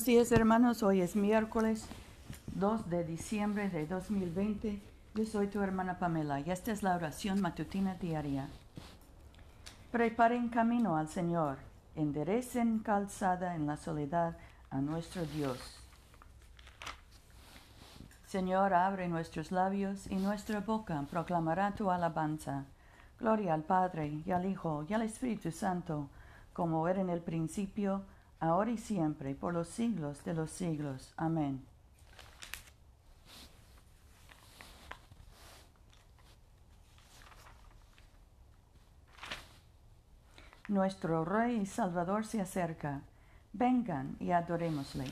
Buenos días hermanos, hoy es miércoles 2 de diciembre de 2020. Yo soy tu hermana Pamela y esta es la oración matutina diaria. Preparen camino al Señor, enderecen calzada en la soledad a nuestro Dios. Señor, abre nuestros labios y nuestra boca proclamará tu alabanza. Gloria al Padre y al Hijo y al Espíritu Santo, como era en el principio, ahora y siempre, por los siglos de los siglos. Amén. Nuestro Rey y Salvador se acerca. Vengan y adorémosle.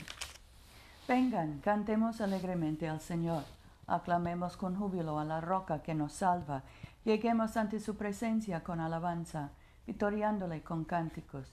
Vengan, cantemos alegremente al Señor. Aclamemos con júbilo a la roca que nos salva. Lleguemos ante su presencia con alabanza, victoriándole con cánticos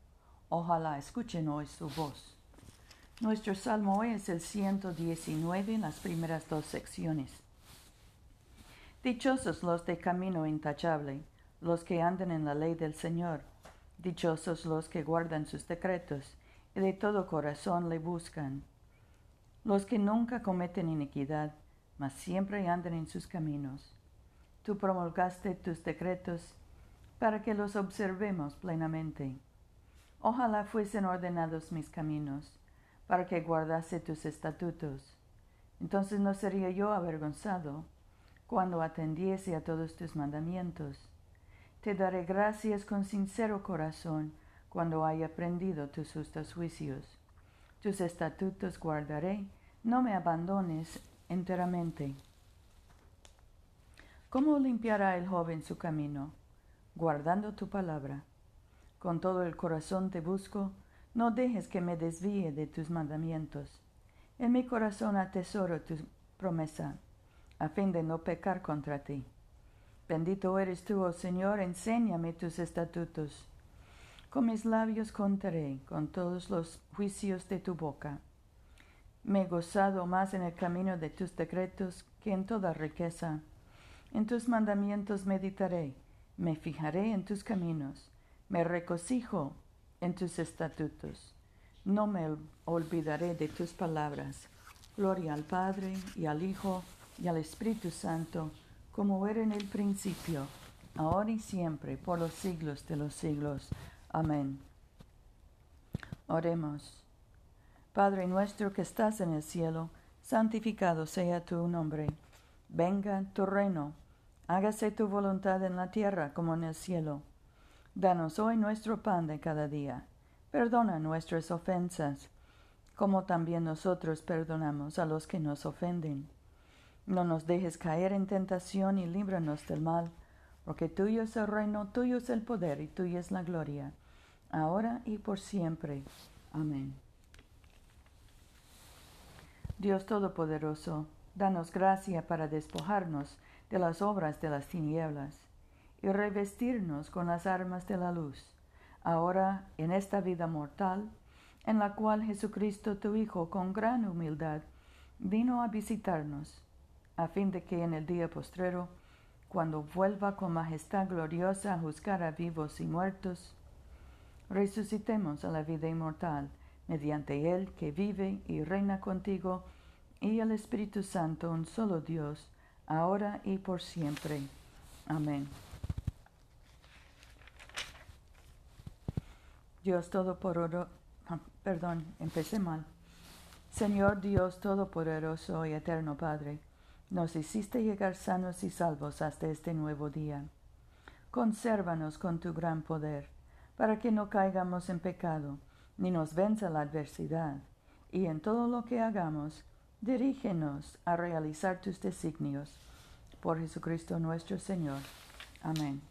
Ojalá escuchen hoy su voz. Nuestro salmo hoy es el 119 en las primeras dos secciones. Dichosos los de camino intachable, los que andan en la ley del Señor. Dichosos los que guardan sus decretos y de todo corazón le buscan. Los que nunca cometen iniquidad, mas siempre andan en sus caminos. Tú promulgaste tus decretos para que los observemos plenamente. Ojalá fuesen ordenados mis caminos, para que guardase tus estatutos. Entonces no sería yo avergonzado cuando atendiese a todos tus mandamientos. Te daré gracias con sincero corazón cuando haya aprendido tus justos juicios. Tus estatutos guardaré, no me abandones enteramente. ¿Cómo limpiará el joven su camino? Guardando tu palabra. Con todo el corazón te busco, no dejes que me desvíe de tus mandamientos. En mi corazón atesoro tu promesa, a fin de no pecar contra ti. Bendito eres tú, oh Señor, enséñame tus estatutos. Con mis labios contaré con todos los juicios de tu boca. Me he gozado más en el camino de tus decretos que en toda riqueza. En tus mandamientos meditaré, me fijaré en tus caminos me regocijo en tus estatutos. No me olvidaré de tus palabras. Gloria al Padre y al Hijo y al Espíritu Santo, como era en el principio, ahora y siempre, por los siglos de los siglos. Amén. Oremos. Padre nuestro que estás en el cielo, santificado sea tu nombre. Venga tu reino. Hágase tu voluntad en la tierra como en el cielo. Danos hoy nuestro pan de cada día. Perdona nuestras ofensas, como también nosotros perdonamos a los que nos ofenden. No nos dejes caer en tentación y líbranos del mal, porque tuyo es el reino, tuyo es el poder y tuya es la gloria, ahora y por siempre. Amén. Dios Todopoderoso, danos gracia para despojarnos de las obras de las tinieblas y revestirnos con las armas de la luz, ahora en esta vida mortal, en la cual Jesucristo tu Hijo con gran humildad vino a visitarnos, a fin de que en el día postrero, cuando vuelva con majestad gloriosa a juzgar a vivos y muertos, resucitemos a la vida inmortal mediante Él que vive y reina contigo y el Espíritu Santo, un solo Dios, ahora y por siempre. Amén. Dios Todopoderoso, ah, perdón, empecé mal. Señor Dios Todopoderoso y Eterno Padre, nos hiciste llegar sanos y salvos hasta este nuevo día. Consérvanos con tu gran poder, para que no caigamos en pecado, ni nos venza la adversidad, y en todo lo que hagamos, dirígenos a realizar tus designios. Por Jesucristo nuestro Señor. Amén.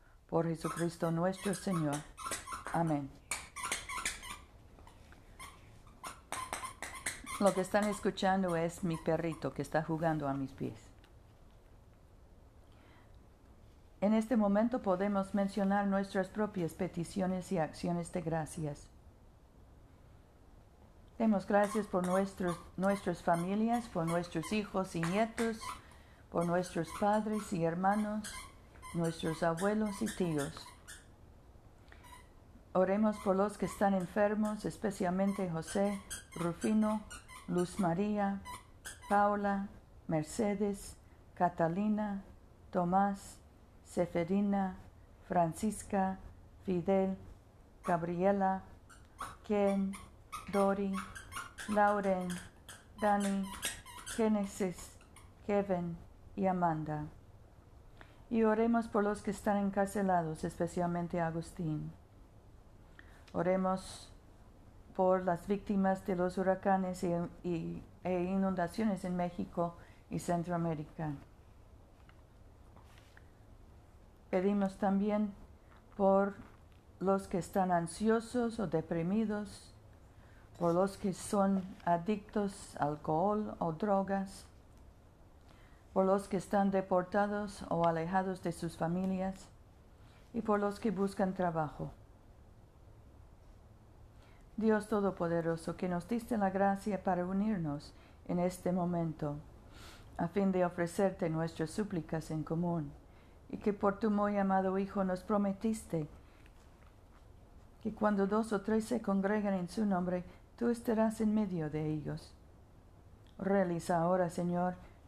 por Jesucristo nuestro Señor. Amén. Lo que están escuchando es mi perrito que está jugando a mis pies. En este momento podemos mencionar nuestras propias peticiones y acciones de gracias. Demos gracias por nuestros, nuestras familias, por nuestros hijos y nietos, por nuestros padres y hermanos, nuestros abuelos y tíos. Oremos por los que están enfermos, especialmente José, Rufino, Luz María, Paula, Mercedes, Catalina, Tomás, Seferina, Francisca, Fidel, Gabriela, Ken, Dori, Lauren, Dani, Genesis, Kevin y Amanda. Y oremos por los que están encarcelados, especialmente Agustín. Oremos por las víctimas de los huracanes y, e inundaciones en México y Centroamérica. Pedimos también por los que están ansiosos o deprimidos, por los que son adictos al alcohol o drogas, por los que están deportados o alejados de sus familias y por los que buscan trabajo. Dios Todopoderoso, que nos diste la gracia para unirnos en este momento, a fin de ofrecerte nuestras súplicas en común, y que por tu muy amado Hijo nos prometiste que cuando dos o tres se congregan en su nombre, tú estarás en medio de ellos. Realiza ahora, Señor,